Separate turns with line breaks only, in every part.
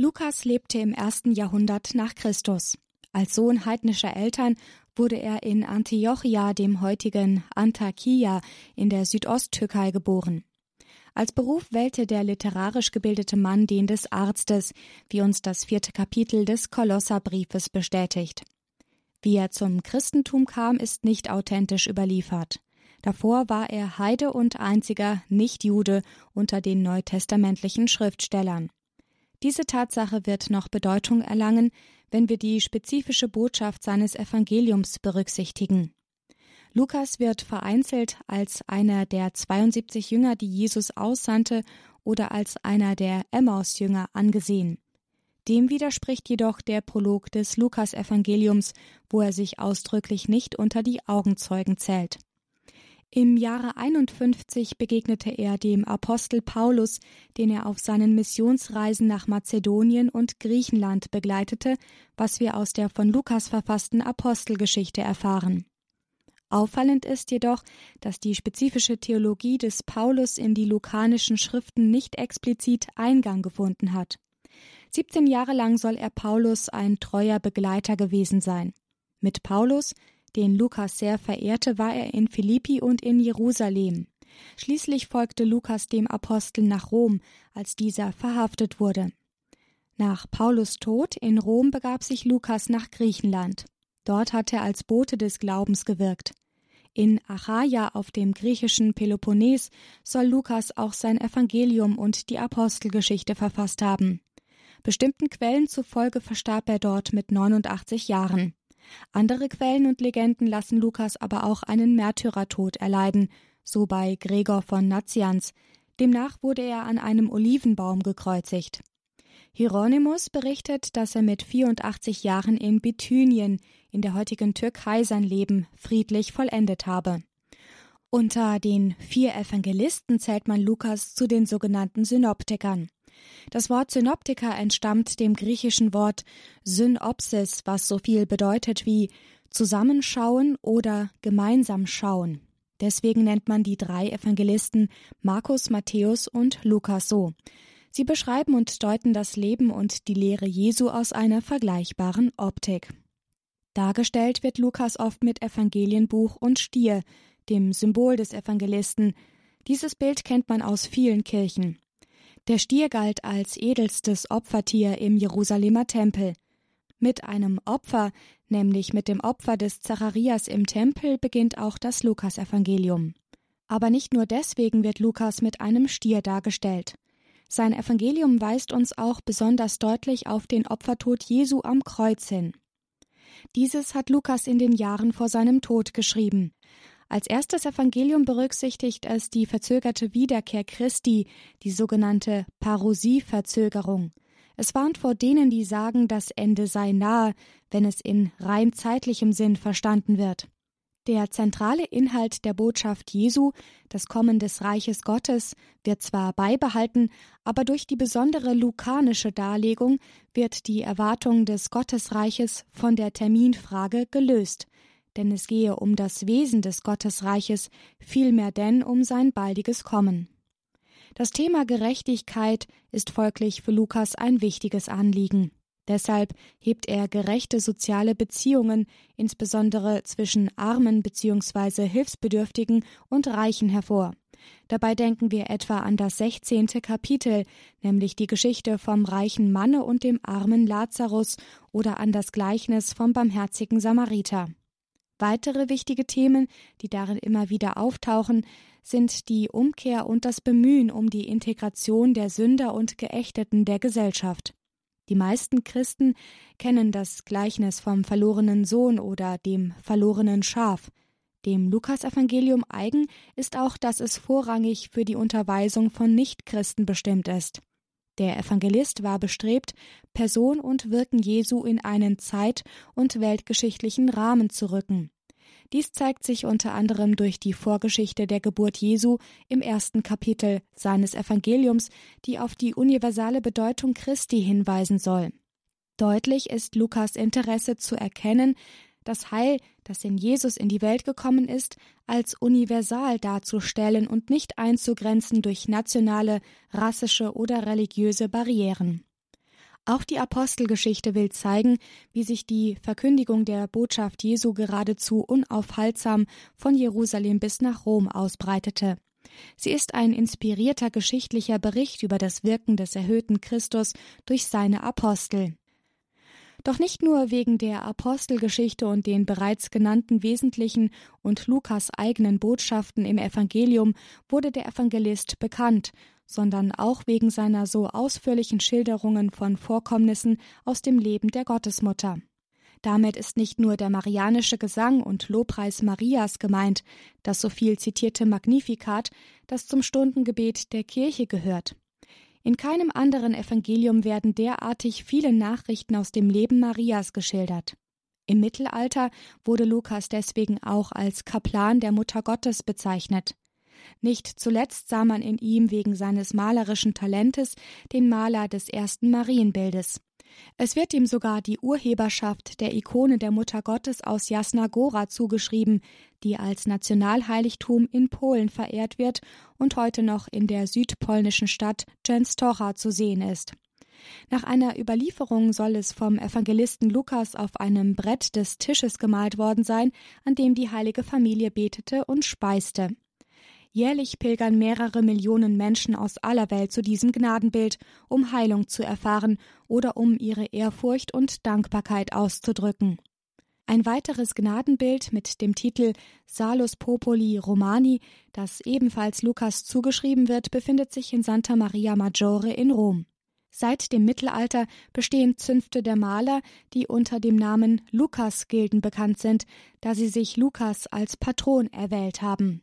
Lukas lebte im ersten Jahrhundert nach Christus. Als Sohn heidnischer Eltern wurde er in Antiochia, dem heutigen Antakya, in der Südosttürkei geboren. Als Beruf wählte der literarisch gebildete Mann den des Arztes, wie uns das vierte Kapitel des Kolosserbriefes bestätigt. Wie er zum Christentum kam, ist nicht authentisch überliefert. Davor war er Heide und einziger Nichtjude unter den neutestamentlichen Schriftstellern. Diese Tatsache wird noch Bedeutung erlangen, wenn wir die spezifische Botschaft seines Evangeliums berücksichtigen. Lukas wird vereinzelt als einer der 72 Jünger, die Jesus aussandte, oder als einer der Emmaus-Jünger angesehen. Dem widerspricht jedoch der Prolog des Lukas-Evangeliums, wo er sich ausdrücklich nicht unter die Augenzeugen zählt. Im Jahre 51 begegnete er dem Apostel Paulus, den er auf seinen Missionsreisen nach Mazedonien und Griechenland begleitete, was wir aus der von Lukas verfassten Apostelgeschichte erfahren. Auffallend ist jedoch, dass die spezifische Theologie des Paulus in die lukanischen Schriften nicht explizit Eingang gefunden hat. 17 Jahre lang soll er Paulus ein treuer Begleiter gewesen sein. Mit Paulus den Lukas sehr verehrte, war er in Philippi und in Jerusalem. Schließlich folgte Lukas dem Apostel nach Rom, als dieser verhaftet wurde. Nach Paulus Tod in Rom begab sich Lukas nach Griechenland. Dort hat er als Bote des Glaubens gewirkt. In Achaia auf dem griechischen Peloponnes soll Lukas auch sein Evangelium und die Apostelgeschichte verfasst haben. Bestimmten Quellen zufolge verstarb er dort mit 89 Jahren. Andere Quellen und Legenden lassen Lukas aber auch einen Märtyrertod erleiden, so bei Gregor von Nazianz. Demnach wurde er an einem Olivenbaum gekreuzigt. Hieronymus berichtet, dass er mit 84 Jahren in Bithynien in der heutigen Türkei sein Leben friedlich vollendet habe. Unter den vier Evangelisten zählt man Lukas zu den sogenannten Synoptikern. Das Wort Synoptiker entstammt dem griechischen Wort Synopsis, was so viel bedeutet wie zusammenschauen oder gemeinsam schauen. Deswegen nennt man die drei Evangelisten Markus, Matthäus und Lukas so. Sie beschreiben und deuten das Leben und die Lehre Jesu aus einer vergleichbaren Optik. Dargestellt wird Lukas oft mit Evangelienbuch und Stier, dem Symbol des Evangelisten. Dieses Bild kennt man aus vielen Kirchen. Der Stier galt als edelstes Opfertier im Jerusalemer Tempel. Mit einem Opfer, nämlich mit dem Opfer des Zacharias im Tempel, beginnt auch das Lukasevangelium. Aber nicht nur deswegen wird Lukas mit einem Stier dargestellt. Sein Evangelium weist uns auch besonders deutlich auf den Opfertod Jesu am Kreuz hin. Dieses hat Lukas in den Jahren vor seinem Tod geschrieben. Als erstes Evangelium berücksichtigt es die verzögerte Wiederkehr Christi, die sogenannte Parosieverzögerung. Es warnt vor denen, die sagen, das Ende sei nahe, wenn es in rein zeitlichem Sinn verstanden wird. Der zentrale Inhalt der Botschaft Jesu, das Kommen des Reiches Gottes, wird zwar beibehalten, aber durch die besondere lukanische Darlegung wird die Erwartung des Gottesreiches von der Terminfrage gelöst denn es gehe um das Wesen des Gottesreiches, vielmehr denn um sein baldiges Kommen. Das Thema Gerechtigkeit ist folglich für Lukas ein wichtiges Anliegen. Deshalb hebt er gerechte soziale Beziehungen, insbesondere zwischen Armen bzw. Hilfsbedürftigen und Reichen hervor. Dabei denken wir etwa an das sechzehnte Kapitel, nämlich die Geschichte vom reichen Manne und dem armen Lazarus oder an das Gleichnis vom barmherzigen Samariter. Weitere wichtige Themen, die darin immer wieder auftauchen, sind die Umkehr und das Bemühen um die Integration der Sünder und Geächteten der Gesellschaft. Die meisten Christen kennen das Gleichnis vom verlorenen Sohn oder dem verlorenen Schaf. Dem Lukasevangelium eigen ist auch, dass es vorrangig für die Unterweisung von Nichtchristen bestimmt ist. Der Evangelist war bestrebt, Person und Wirken Jesu in einen zeit- und weltgeschichtlichen Rahmen zu rücken. Dies zeigt sich unter anderem durch die Vorgeschichte der Geburt Jesu im ersten Kapitel seines Evangeliums, die auf die universale Bedeutung Christi hinweisen soll. Deutlich ist Lukas Interesse zu erkennen, das Heil, das in Jesus in die Welt gekommen ist, als universal darzustellen und nicht einzugrenzen durch nationale, rassische oder religiöse Barrieren. Auch die Apostelgeschichte will zeigen, wie sich die Verkündigung der Botschaft Jesu geradezu unaufhaltsam von Jerusalem bis nach Rom ausbreitete. Sie ist ein inspirierter geschichtlicher Bericht über das Wirken des erhöhten Christus durch seine Apostel. Doch nicht nur wegen der Apostelgeschichte und den bereits genannten wesentlichen und Lukas eigenen Botschaften im Evangelium wurde der Evangelist bekannt, sondern auch wegen seiner so ausführlichen Schilderungen von Vorkommnissen aus dem Leben der Gottesmutter. Damit ist nicht nur der marianische Gesang und Lobpreis Marias gemeint, das so viel zitierte Magnificat, das zum Stundengebet der Kirche gehört. In keinem anderen Evangelium werden derartig viele Nachrichten aus dem Leben Marias geschildert. Im Mittelalter wurde Lukas deswegen auch als Kaplan der Mutter Gottes bezeichnet. Nicht zuletzt sah man in ihm wegen seines malerischen Talentes den Maler des ersten Marienbildes. Es wird ihm sogar die Urheberschaft der Ikone der Mutter Gottes aus Jasna Gora zugeschrieben, die als Nationalheiligtum in Polen verehrt wird und heute noch in der südpolnischen Stadt Częstochowa zu sehen ist. Nach einer Überlieferung soll es vom Evangelisten Lukas auf einem Brett des Tisches gemalt worden sein, an dem die heilige Familie betete und speiste. Jährlich pilgern mehrere Millionen Menschen aus aller Welt zu diesem Gnadenbild, um Heilung zu erfahren oder um ihre Ehrfurcht und Dankbarkeit auszudrücken. Ein weiteres Gnadenbild mit dem Titel Salus Popoli Romani, das ebenfalls Lukas zugeschrieben wird, befindet sich in Santa Maria Maggiore in Rom. Seit dem Mittelalter bestehen Zünfte der Maler, die unter dem Namen Lukas-Gilden bekannt sind, da sie sich Lukas als Patron erwählt haben.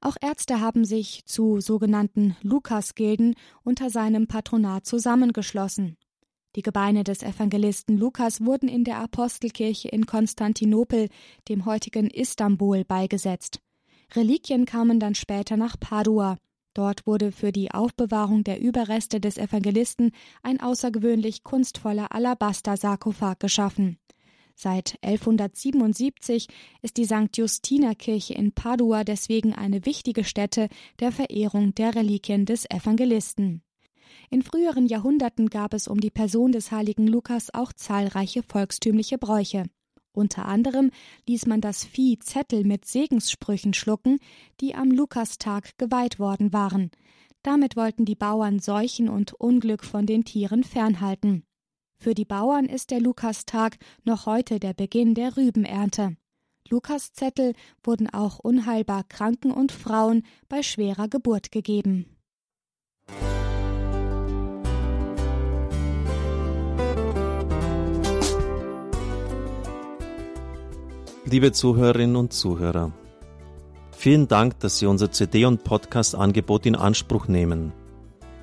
Auch Ärzte haben sich zu sogenannten Lukasgilden unter seinem Patronat zusammengeschlossen. Die Gebeine des Evangelisten Lukas wurden in der Apostelkirche in Konstantinopel, dem heutigen Istanbul, beigesetzt. Reliquien kamen dann später nach Padua. Dort wurde für die Aufbewahrung der Überreste des Evangelisten ein außergewöhnlich kunstvoller Alabaster-Sarkophag geschaffen. Seit 1177 ist die St. Justina Kirche in Padua deswegen eine wichtige Stätte der Verehrung der Reliquien des Evangelisten. In früheren Jahrhunderten gab es um die Person des heiligen Lukas auch zahlreiche volkstümliche Bräuche. Unter anderem ließ man das Vieh Zettel mit Segenssprüchen schlucken, die am Lukastag geweiht worden waren. Damit wollten die Bauern Seuchen und Unglück von den Tieren fernhalten. Für die Bauern ist der Lukastag noch heute der Beginn der Rübenernte. Lukaszettel wurden auch unheilbar Kranken und Frauen bei schwerer Geburt gegeben.
Liebe Zuhörerinnen und Zuhörer, vielen Dank, dass Sie unser CD- und Podcast-Angebot in Anspruch nehmen.